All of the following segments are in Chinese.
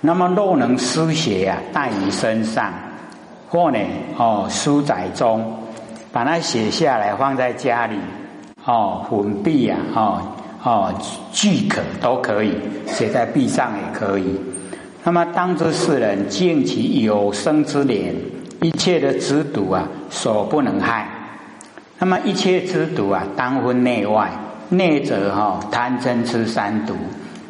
那么若能施血啊，带于身上，或呢哦书载中，把它写下来放在家里哦，粉壁啊哦哦俱可都可以，写在壁上也可以。那么当知世人敬其有生之年，一切的之毒啊，所不能害。那么一切之毒啊，当分内外。内则哈贪嗔痴三毒，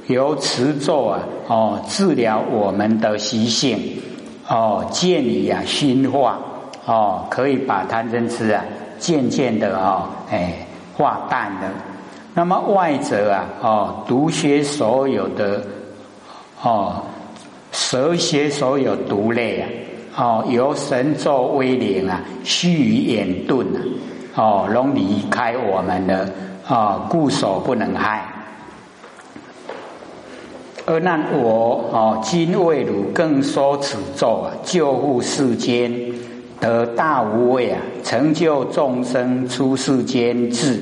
由持咒啊哦治疗我们的习性哦，建立啊熏化哦，可以把贪嗔痴啊渐渐的哦哎化淡的。那么外则啊哦毒蝎所有的哦蛇蝎所有毒类啊哦由神咒威灵啊须臾眼钝啊哦能离开我们的。啊，固守不能害。而那我哦，今为汝更说此咒啊，救护世间，得大无畏啊，成就众生出世间智。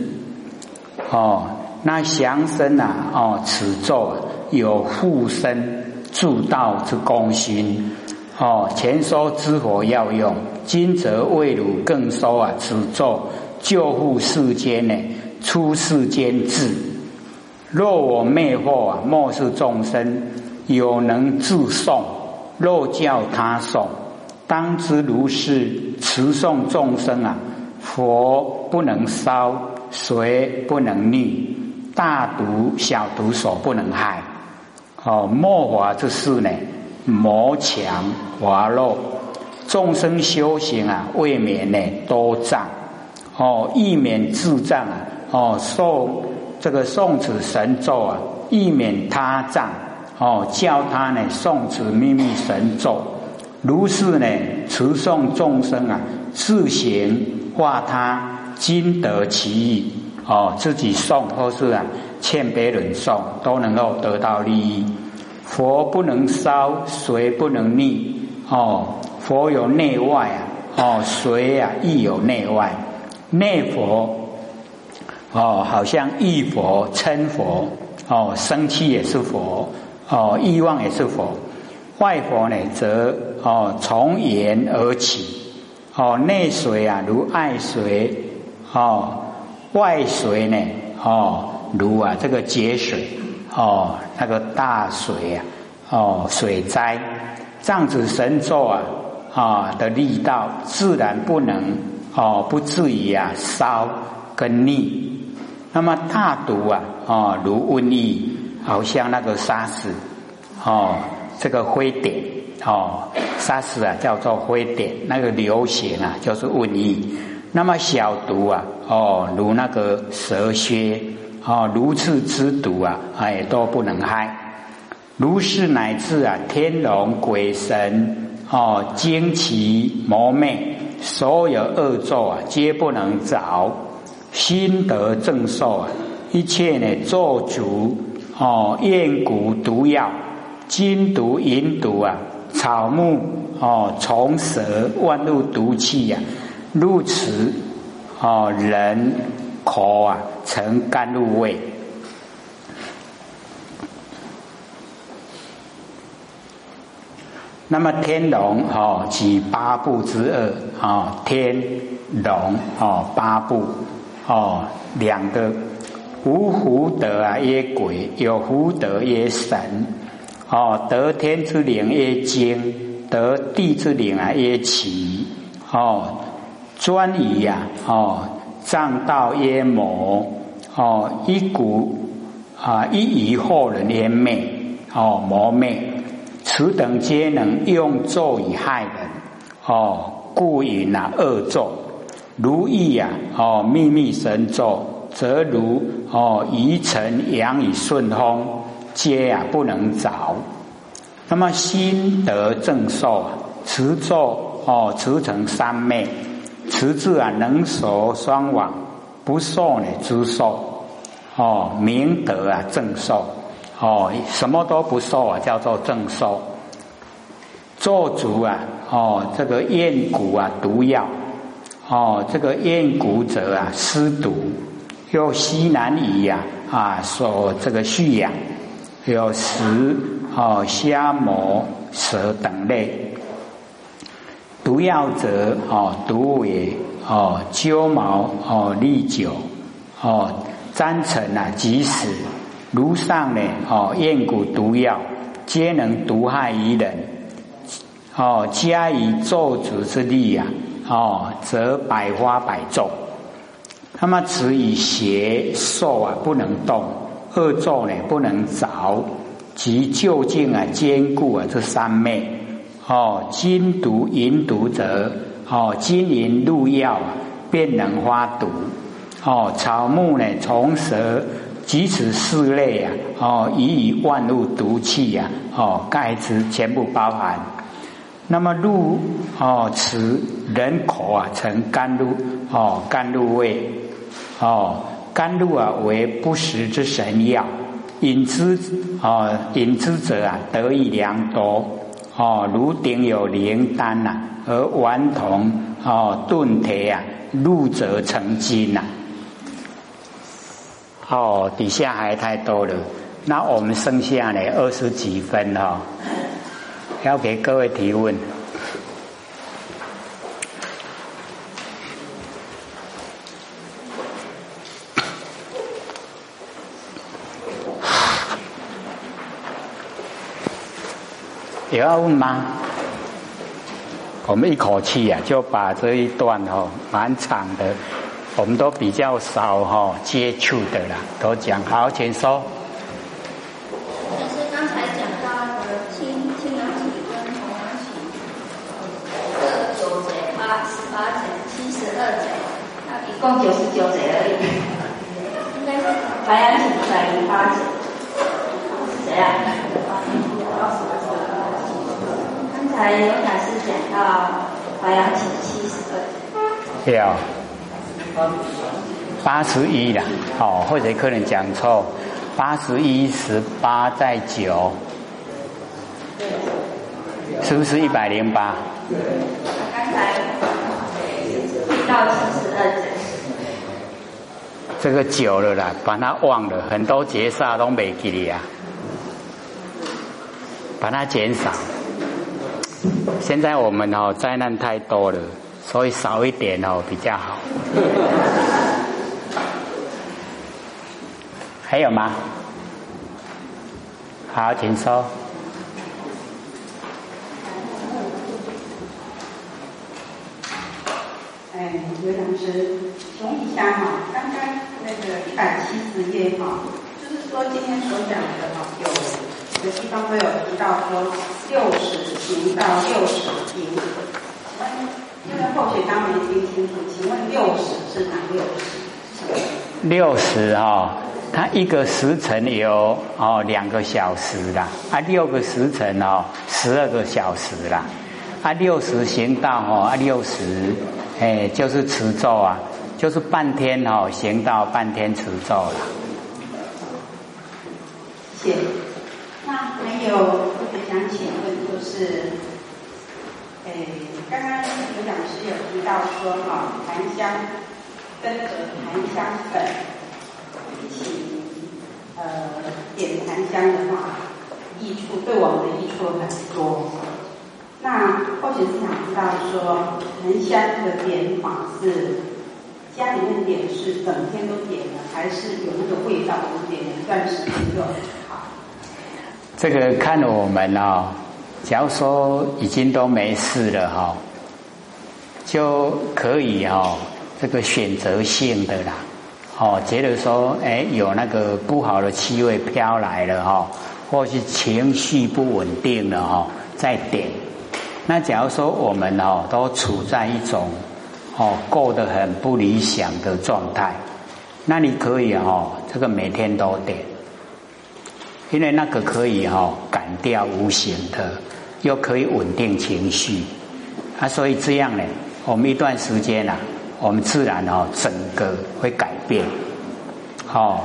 哦，那降生啊，哦，此咒啊，有护身助道之功勋。哦，前说知佛要用，今则为汝更说啊，此咒救护世间呢。出世间智，若我魅惑啊，莫是众生有能自诵，若教他诵，当知如是持诵众生啊，佛不能烧，水不能溺，大毒小毒所不能害。哦，末法之事呢，魔强滑落，众生修行啊，未免呢多障，哦，亦免自障啊。哦，受这个诵此神咒啊，以免他障。哦，教他呢诵此秘密神咒，如是呢持诵众生啊，自行化他今得其意。哦，自己诵或是啊欠别人诵，都能够得到利益。佛不能烧，水不能溺。哦，佛有内外啊。哦，水啊亦有内外，内佛。哦，好像忆佛、称佛，哦，生气也是佛，哦，欲望也是佛。外佛呢，则哦从言而起，哦内水啊如爱水，哦外水呢，哦如啊这个节水，哦那个大水啊，哦水灾，这样子神咒啊啊的力道，自然不能哦不至于啊烧跟逆。那么大毒啊，哦，如瘟疫，好像那个沙石，哦，这个灰点，哦，沙石啊叫做灰点，那个流血啊就是瘟疫。那么小毒啊，哦，如那个蛇蝎，哦，如此之毒啊，哎，都不能害。如是乃至啊，天龙鬼神，哦，惊奇魔魅，所有恶咒啊，皆不能着。心得正受啊，一切呢做足哦，燕谷毒药、金毒、银毒啊，草木哦，虫蛇万物毒气呀，入此哦人口啊，成甘露味。那么天龙哦，即八部之二啊，天龙哦，八部。哦，两个无福德啊，曰鬼；有福德曰神。哦，得天之灵曰精；得地之灵啊，曰奇。哦，专以呀，哦，藏道曰魔。哦，一古啊，一以后人曰昧。哦，魔昧，此等皆能用咒以害人。哦，故云啊，恶咒。如意呀，哦，秘密神咒，则如哦，宜尘阳以顺风，皆啊不能着。那么心得正受，持咒哦，持成三昧，持字啊能守双往，不受呢之受哦，明德啊正受哦，什么都不受啊，叫做正受。做足啊，哦，这个厌骨啊毒药。哦，这个燕谷者啊，湿毒，又西南夷呀啊，所这个蓄养，有食哦虾魔蛇等类。毒药则哦毒尾哦鸠毛哦利酒哦粘尘啊即死。如上呢哦燕骨毒药皆能毒害于人哦加以咒诅之力呀哦则百花百种。那么此以邪兽啊不能动，恶咒呢不能着，即究竟啊坚固啊这三昧哦金毒银毒者哦金银入药啊便能发毒哦草木呢虫蛇即此四类啊哦以以万物毒气呀哦盖之全部包含。那么入哦此人口啊成甘露哦甘露味。哦，甘露啊，为不食之神药，饮之哦，饮之者啊，得益良多。哦，如顶有灵丹呐，而顽童哦，钝铁啊，入则成金呐。哦，底下还太多了，那我们剩下呢二十几分哈，要给各位提问。有要问吗？我们一口气呀，就把这一段哦，蛮长的，我们都比较少哈接触的啦，都讲好，请说。就是刚才讲到的清清阳起跟红阳起，各九节、八十八节、七十二节，那一共九十九节而已。应该是白阳起一百零八节，是这样。才有法师讲到白羊起七十对啊，八十一了，哦，或者可能讲错，八十一十八在九，是不是一百零八？刚才到七十二这个九了啦，把它忘了，很多劫煞都没给你啊，把它减少。现在我们哦灾难太多了，所以少一点哦比较好。还有吗？好，请说。哎，刘老师，请问一下哈，刚刚那个一百七十页哈，就是说今天所讲的哈有。有地方都有提到说六十行到六十行，后学刚没听清楚，请问六十是哪六十？六十哈，它一个时辰有哦两个小时啦，啊六个时辰哦十二个小时啦，啊六十行道哦啊六十，哎就是持咒啊，就是半天哦行道半天持咒了。谢。那还有特别想请问，就是，诶，刚刚有讲师有提到说，哈，檀香跟着檀香粉一起，呃，点檀香的话，益处对我们的益处很多。那或许是想知道说，檀香的点法是家里面点是整天都点的，还是有那个味道，我们点一段时间就好？这个看我们哦，假如说已经都没事了哈，就可以哦，这个选择性的啦，哦，觉得说哎有那个不好的气味飘来了哈，或是情绪不稳定了哈，再点。那假如说我们哦都处在一种哦过得很不理想的状态，那你可以哦这个每天都点。因为那个可以哈赶掉无形的，又可以稳定情绪，啊，所以这样呢，我们一段时间啊，我们自然哦整个会改变，哦，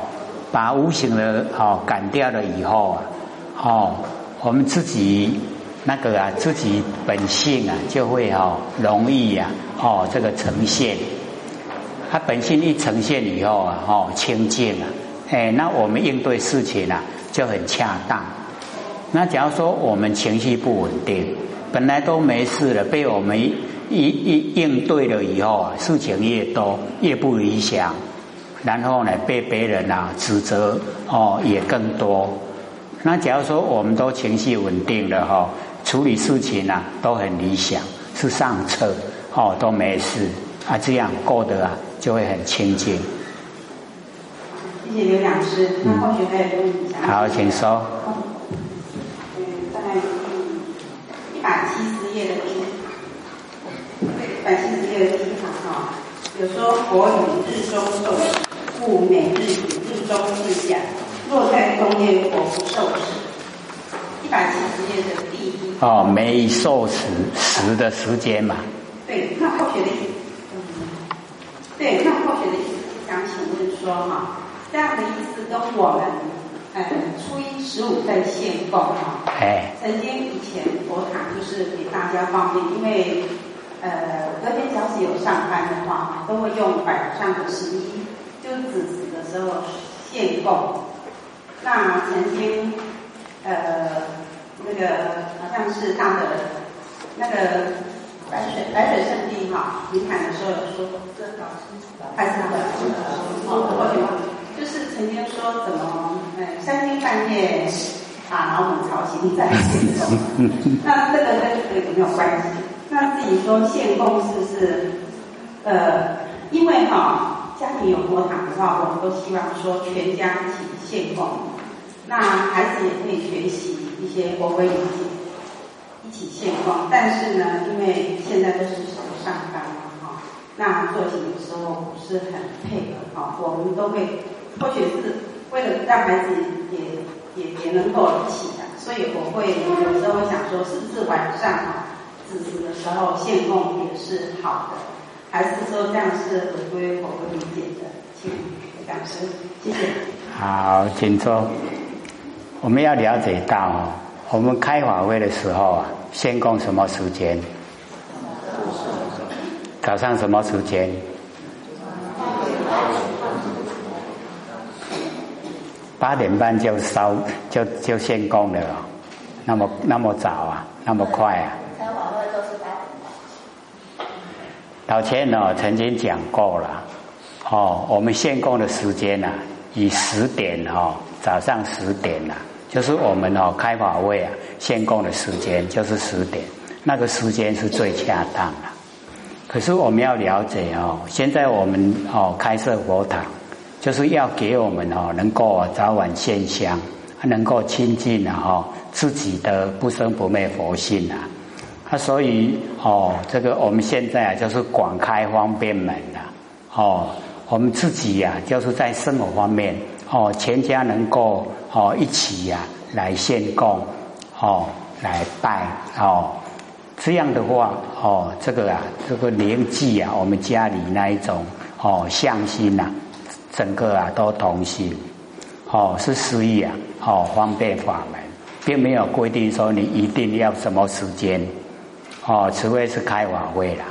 把无形的哦赶掉了以后啊，哦，我们自己那个啊自己本性啊就会哦容易呀哦这个呈现，它本性一呈现以后啊哦清净啊，哎，那我们应对事情啊。就很恰当，那假如说我们情绪不稳定，本来都没事了，被我们一一应对了以后啊，事情越多，越不理想，然后呢，被别人啊指责哦也更多。那假如说我们都情绪稳定了哈，处理事情啊都很理想，是上策哦都没事啊，这样过得啊就会很清净。谢谢刘讲师，那后续还有问题想好，请说。嗯，在一百七十页的第一百七十页的第一行哈，有说佛语日中受持，故每日以日中自下。若在中间，我不受持。一百七十页的第一。哦，没受持时的时间嘛。对，那后学的意思，嗯，对，那后学的意思是想请问说哈，这样的意思跟我们，呃，初一十五在献供哈，哎，曾经以前佛堂就是给大家方便，因为呃，隔天要是有上班的话，都会用晚上的十一，就子时的时候献供。那曾经，呃，那个好像是他的那个白水白水圣地哈，临坛的时候有说，这老师还是他的哦，我有，就是曾经说怎么，哎，三更半夜把老母吵醒再献供，那这个跟这个有没有关系？那自己说献供是不是？呃，因为哈，家庭有佛堂的话，我们都希望说全家一起献供。那孩子也可以学习一些国规礼节，一起献供。但是呢，因为现在都是手上班嘛，哈，那做起的时候不是很配合，哈，我们都会，或许是为了让孩子也也也能够一起的，所以我会有时候会想说，是不是晚上啊子时的时候献供也是好的，还是说这样是回归国规理解的？请讲师，谢谢。好，请坐。我们要了解到哦，我们开法会的时候啊，先供什么时间？早上什么时间？八点半就烧，就就先供了，那么那么早啊，那么快啊？开法会都是八点老千呢曾经讲过了，哦，我们献供的时间呢，以十点哦，早上十点呐。就是我们哦开法会啊，献供的时间就是十点，那个时间是最恰当的。可是我们要了解哦，现在我们哦开设佛堂，就是要给我们哦能够早晚献香，能够亲近啊哦自己的不生不灭佛性啊。啊，所以哦这个我们现在啊就是广开方便门了哦，我们自己呀就是在生活方面。哦，全家能够哦一起呀来献供，哦来拜哦，这样的话哦，这个啊这个年纪啊，我们家里那一种哦向心呐，整个啊都同心，哦是诗意啊，哦方便法门，并没有规定说你一定要什么时间，哦除非是开法会啦，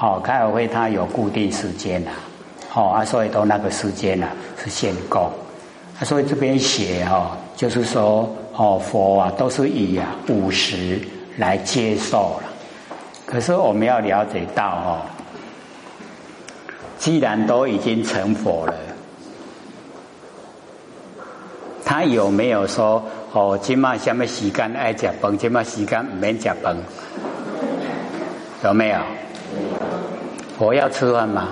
哦开法会它有固定时间呐。哦啊，所以都那个时间呢是限供，啊，所以这边写哦，就是说哦，佛啊都是以啊五十来接受了。可是我们要了解到哦，既然都已经成佛了，他有没有说哦，今嘛什么时间爱吃饭，今嘛时间唔免吃饭？有没有？我要吃饭吗？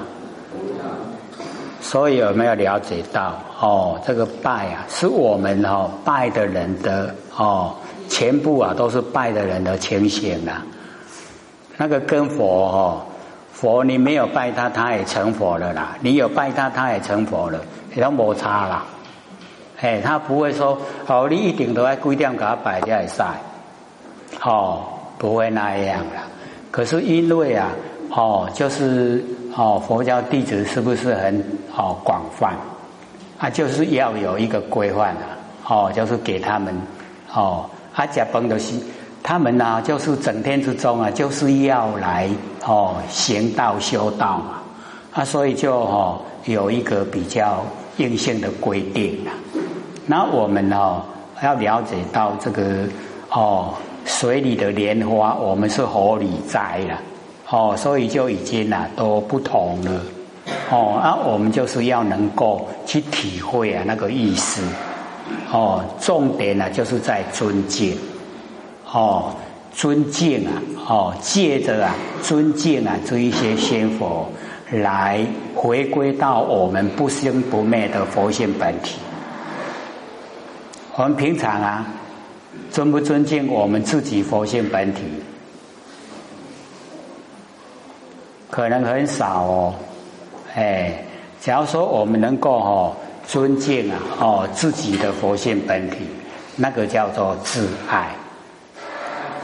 所以有没有了解到哦？这个拜啊，是我们哦拜的人的哦，全部啊都是拜的人的情形啊。那个跟佛哦，佛你没有拜他，他也成佛了啦；你有拜他，他也成佛了，都摩擦啦。哎，他不会说哦，你一定都要规定给他拜才会晒，哦，不会那样啦。可是因为啊，哦，就是哦，佛教弟子是不是很？哦，广泛，啊，就是要有一个规范啊，哦，就是给他们，哦，阿甲崩的是，他们呢，就是整天之中啊，就是要来哦行道修道嘛，啊，所以就哦有一个比较硬性的规定啊。那我们哦要了解到这个哦，水里的莲花，我们是河里栽了，哦，所以就已经啊都不同了，哦，啊，我们就是要能够去体会啊那个意思，哦，重点呢就是在尊敬，哦，尊敬啊，哦，借着啊尊敬啊这一些仙佛。来回归到我们不生不灭的佛性本体。我们平常啊，尊不尊敬我们自己佛性本体？可能很少哦。哎，假如说我们能够哦尊敬啊哦自己的佛性本体，那个叫做自爱。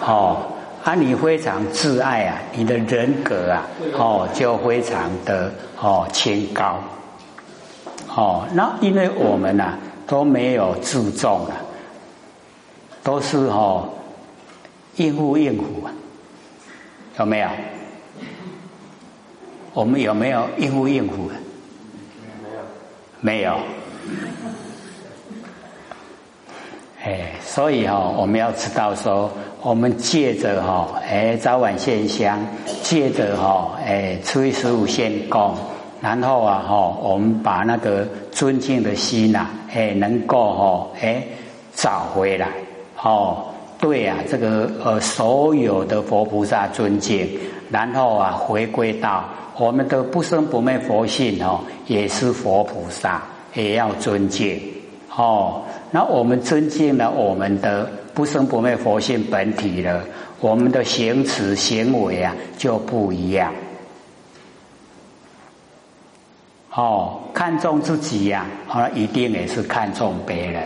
哦。啊，你非常自爱啊，你的人格啊，哦，就非常的哦清高，哦，那因为我们呐都没有自重啊，都是哦应付应付啊，有没有？我们有没有应付应付？没有，没有。哎，所以哈，我们要知道说，我们借着哈，哎，早晚现香，借着哈，哎，初一十五献供，然后啊哈，我们把那个尊敬的心呐，哎，能够哈，哎，找回来，哦，对啊，这个呃，所有的佛菩萨尊敬，然后啊，回归到我们的不生不灭佛性哦，也是佛菩萨，也要尊敬。哦，那我们尊敬了我们的不生不灭佛性本体了，我们的行持行为啊就不一样。哦，看重自己呀，啊，一定也是看重别人。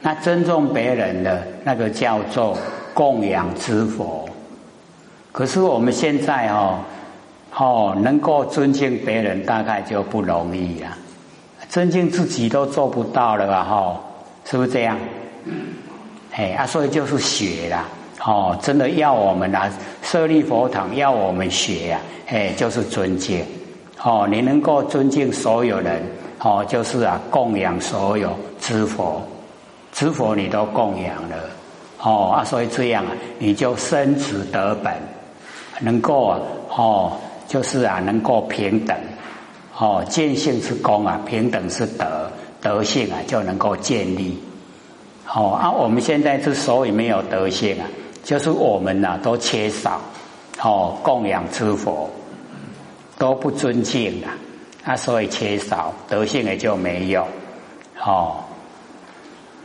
那尊重别人的那个叫做供养之佛。可是我们现在哦，哦，能够尊敬别人，大概就不容易了。尊敬自己都做不到了吧？哈，是不是这样？哎啊，所以就是学啦，哦，真的要我们啊设立佛堂，要我们学呀，哎，就是尊敬，哦，你能够尊敬所有人，哦，就是啊供养所有知佛，知佛你都供养了，哦啊，所以这样啊，你就生子得本，能够啊，哦，就是啊，能够平等。哦，见性是功啊，平等是德，德性啊就能够建立。哦，啊，我们现在之所以没有德性啊，就是我们呐都缺少哦供养之佛，都不尊敬啊，啊，所以缺少德性也就没有。哦，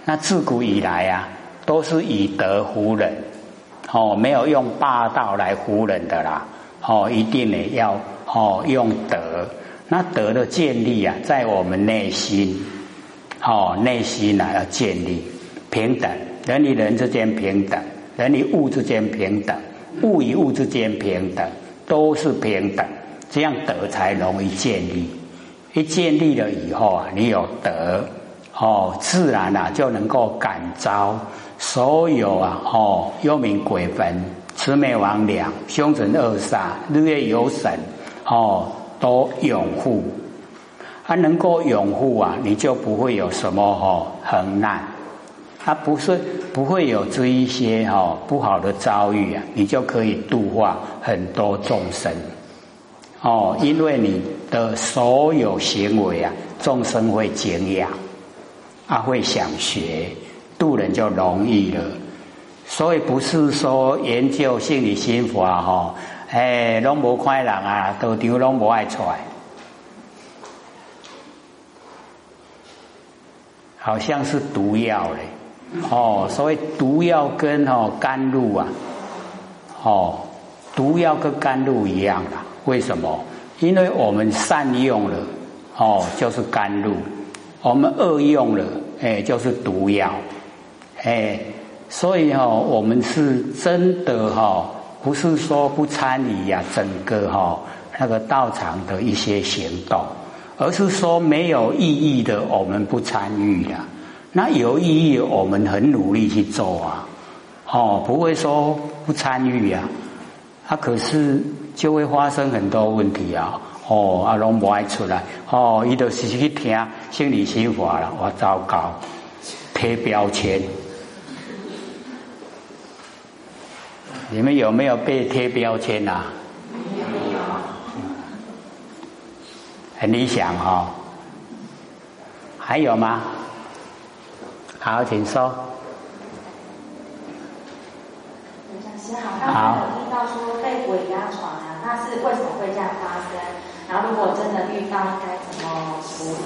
那自古以来啊，都是以德服人，哦，没有用霸道来服人的啦。哦，一定呢要哦用德。那德的建立啊，在我们内心，哦，内心呢要建立平等，人与人之间平等，人与物之间平等，物与物之间平等，都是平等，这样德才容易建立。一建立了以后啊，你有德，哦，自然啊就能够感召所有啊，哦，幽冥鬼魂、魑魅魍魉、凶神恶煞、日月有神，哦。都拥护，啊，能够拥护啊，你就不会有什么哈很难，啊，不是不会有这一些哈不好的遭遇啊，你就可以度化很多众生，哦，因为你的所有行为啊，众生会敬仰，啊，会想学，度人就容易了，所以不是说研究心理心法哈。哎，拢无快人啊，道场拢无爱出来，好像是毒药嘞。哦，所谓毒药跟哦甘露啊，哦，毒药跟甘露一样的。为什么？因为我们善用了，哦，就是甘露；我们恶用了，哎，就是毒药。哎，所以哈，我们是真的哈。不是说不参与呀，整个哈那个道场的一些行动，而是说没有意义的，我们不参与的。那有意义，我们很努力去做啊，哦，不会说不参与呀。啊，可是就会发生很多问题啊，哦，阿龙不爱出来，哦，伊就是去听心理心话了，我糟糕，贴标签。你们有没有被贴标签啊？很理想哈。还有吗？好，请说。好，刚才有听到说被鬼压床啊，那是为什么会这样发生？然后如果真的遇到，应该怎么处理？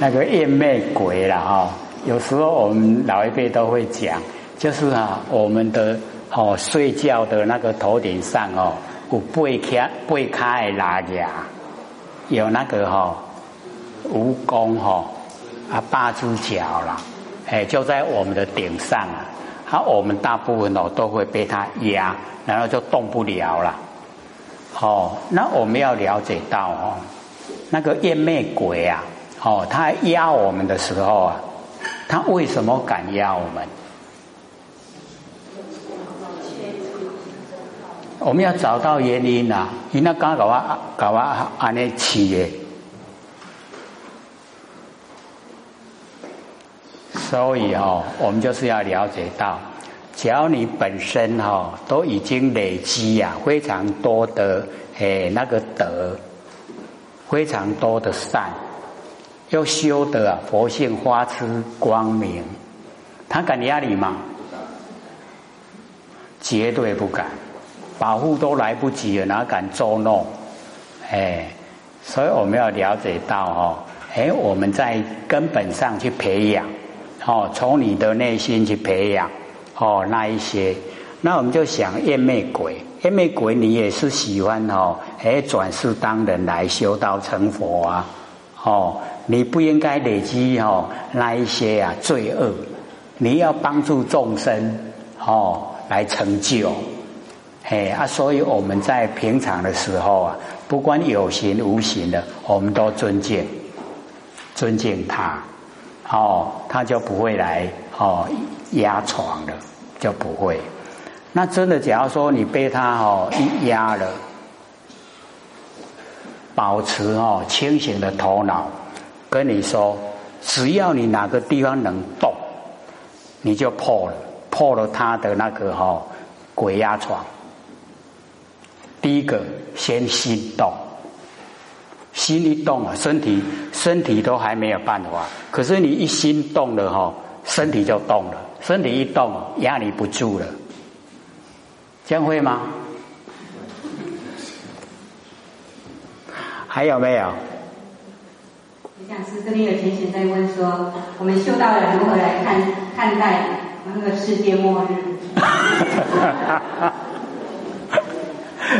那个夜魅鬼了哈，有时候我们老一辈都会讲，就是啊，我们的哦睡觉的那个头顶上哦，有背开背开拉牙，有那个哈蜈蚣哈啊八只脚了，哎就在我们的顶上啊，好我们大部分哦都会被它压，然后就动不了了。哦，那我们要了解到哦，那个夜魅鬼啊。哦，他压我们的时候啊，他为什么敢压我们？我们要找到原因呐。你那刚搞啊搞啊安尼起的，所以哦，我们就是要了解到，只要你本身哈都已经累积呀非常多的诶那个德，非常多的善。要修得啊，佛性花痴光明，他敢压你吗？绝对不敢，保护都来不及了，哪敢捉弄？哎，所以我们要了解到哦，哎，我们在根本上去培养，哦，从你的内心去培养，哦，那一些，那我们就想厌魅鬼，厌魅鬼，你也是喜欢哦，哎，转世当人来修道成佛啊，哦。你不应该累积哦那一些啊罪恶，你要帮助众生哦来成就，嘿啊，所以我们在平常的时候啊，不管有形无形的，我们都尊敬，尊敬他，哦，他就不会来哦压床了，就不会。那真的，假如说你被他哦一压了，保持哦清醒的头脑。跟你说，只要你哪个地方能动，你就破了，破了他的那个哈鬼压床。第一个先心动，心一动啊，身体身体都还没有办法，可是你一心动了哈，身体就动了，身体一动压你不住了，将会吗？还有没有？讲师这边有提醒在问说，我们修道人如何来看看待那个世界末日？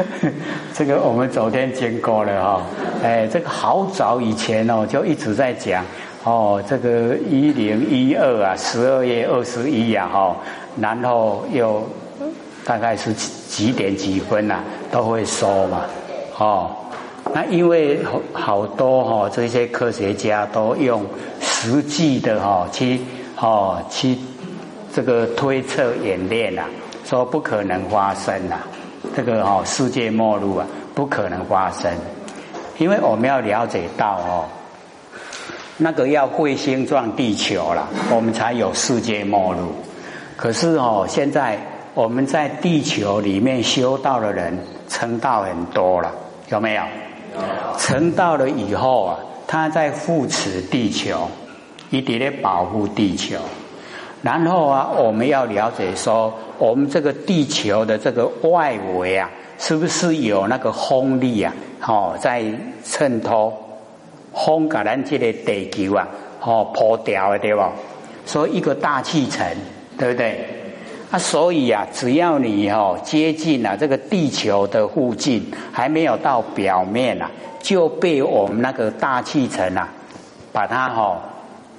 这个我们昨天经过了哈，哎，这个好早以前哦，就一直在讲哦，这个一零一二啊，十二月二十一呀哈，然后又大概是几点几分呐，都会说嘛，哦。那因为好好多哈，这些科学家都用实际的哈去哦去这个推测演练啊，说不可能发生啊，这个哦世界末日啊不可能发生，因为我们要了解到哦，那个要彗星撞地球了，我们才有世界末日。可是哦，现在我们在地球里面修道的人成道很多了，有没有？成道了以后啊，他在扶持地球，一点点保护地球。然后啊，我们要了解说，我们这个地球的这个外围啊，是不是有那个风力啊？哦，在衬托风，把咱这个地球啊，哦破掉了对不？所以一个大气层，对不对？啊，所以啊，只要你哦接近了这个地球的附近，还没有到表面啊，就被我们那个大气层啊，把它哈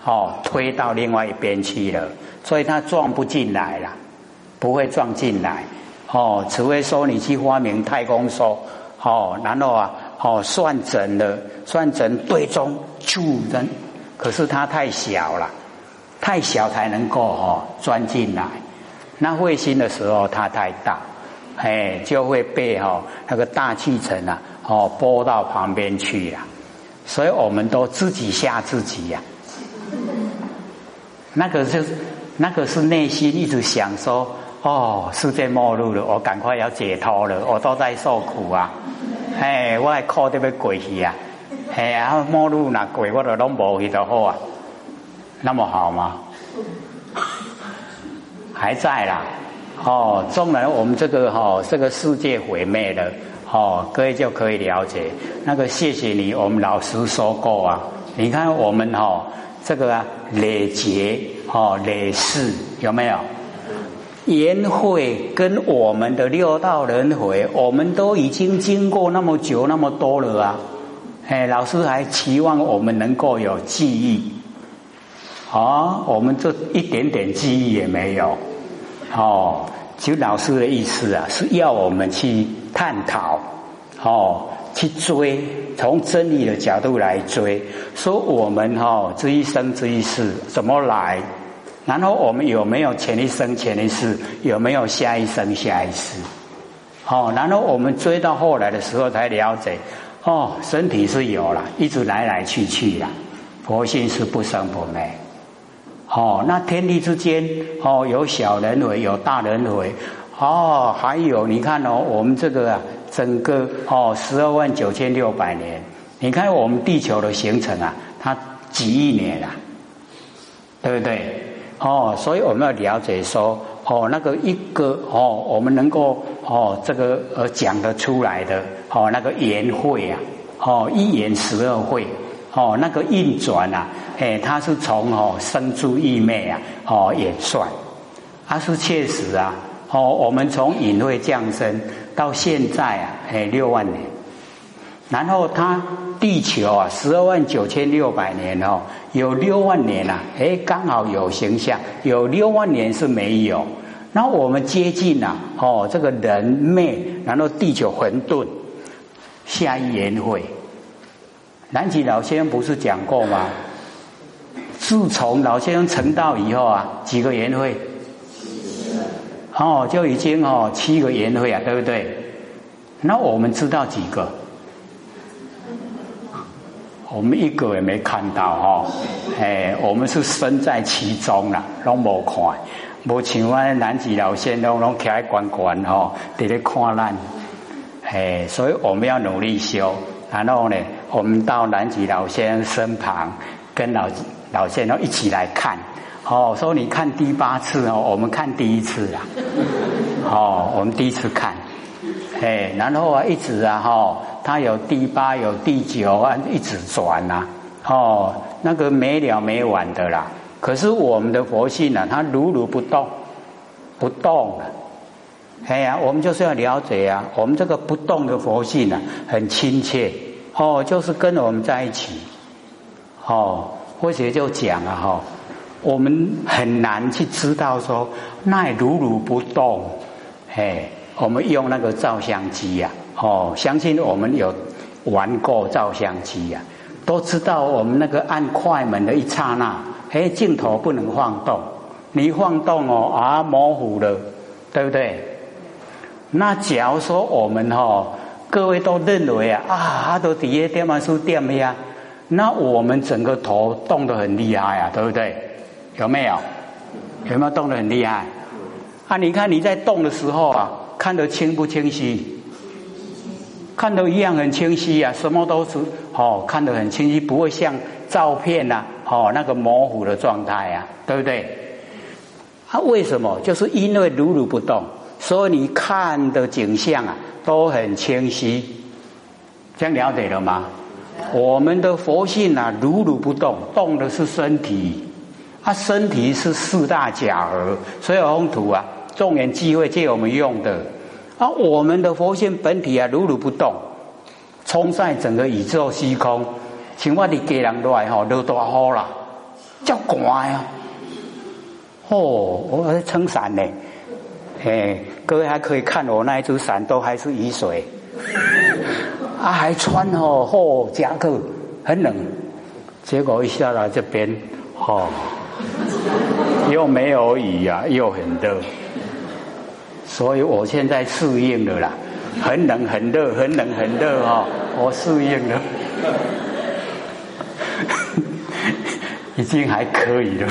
哦推到另外一边去了，所以它撞不进来了，不会撞进来哦，只会说你去发明太空梭哦，然后啊哦算准了，算准对中就人，可是它太小了，太小才能够哦钻进来。那卫星的时候，它太大，哎，就会被哦那个大气层啊，哦，拨到旁边去呀。所以我们都自己吓自己呀。那个就是那个是内心一直想说：哦，世界末日了，我赶快要解脱了，我都在受苦啊！哎，我还靠这边过去啊！哎呀，末日那鬼，我都拢无去就好啊，那么好吗？还在啦，哦，纵然我们这个哈，这个世界毁灭了，哦，各位就可以了解。那个谢谢你，我们老师说过啊。你看我们哈，这个啊，累劫哦，累世有没有？缘会跟我们的六道轮回，我们都已经经过那么久那么多了啊。哎，老师还期望我们能够有记忆，啊，我们这一点点记忆也没有。哦，就老师的意思啊，是要我们去探讨，哦。去追，从真理的角度来追，说我们哈这一生这一世怎么来，然后我们有没有前一生前一世，有没有下一生下一世，哦，然后我们追到后来的时候才了解，哦，身体是有了，一直来来去去的，佛性是不生不灭，哦，那天地之间哦有小人为，有大人为，哦，还有你看哦，我们这个啊。整个哦，十二万九千六百年，你看我们地球的形成啊，它几亿年啊，对不对？哦，所以我们要了解说，哦，那个一个哦，我们能够哦，这个呃讲得出来的哦，那个言会啊，哦，一言十二会，哦，那个运转啊，哎，它是从哦生出异昧啊，哦演算，它是确实啊，哦，我们从隐会降生。到现在啊，哎，六万年，然后它地球啊，十二万九千六百年哦，有六万年啊，哎，刚好有形象，有六万年是没有。然后我们接近了哦，这个人灭，然后地球混沌，下一年会。南极老先生不是讲过吗？自从老先生成道以后啊，几个年会？哦，就已经哦七个缘会啊，对不对？那我们知道几个？我们一个也没看到哈，哎，我们是身在其中啦，拢无看，无像我南极老先拢拢徛喺关关吼，伫咧看咱，哎，所以我们要努力修，然后呢，我们到南极老先生身旁，跟老老仙都一起来看。哦，说你看第八次哦，我们看第一次啊。哦，我们第一次看，哎，然后啊，一直啊，哈，它有第八，有第九啊，一直转呐。哦，那个没了没完的啦。可是我们的佛性呢，它如如不动，不动了。哎呀，我们就是要了解啊，我们这个不动的佛性呢，很亲切。哦，就是跟我们在一起。哦，或许就讲了哈。我们很难去知道说那如如不动，哎，我们用那个照相机呀，哦，相信我们有玩过照相机呀，都知道我们那个按快门的一刹那，哎，镜头不能晃动，你晃动哦啊模糊了，对不对？那假如说我们哈，各位都认为啊啊，都底下点嘛是点呀，那我们整个头动得很厉害呀，对不对？有没有？有没有动得很厉害？啊，你看你在动的时候啊，看得清不清晰？看得一样很清晰啊，什么都是哦，看得很清晰，不会像照片呐，哦那个模糊的状态啊，对不对？啊，为什么？就是因为如如不动，所以你看的景象啊都很清晰。这样了解了吗？我们的佛性啊，如如不动，动的是身体。他身体是四大假合，所以宏图啊，众缘机会借我们用的。而我们的佛性本体啊，如如不动，冲在整个宇宙虚空。请问你给人来吼，落大雨啦，叫寒呀！哦，我在撑伞呢。哎，各位还可以看我那一只伞，都还是雨水。啊，还穿哦厚夹克，很冷。结果一下来这边，哦。又没有雨呀，又很热，所以我现在适应了啦。很冷很热，很冷很热哦，我适应了，已经还可以了。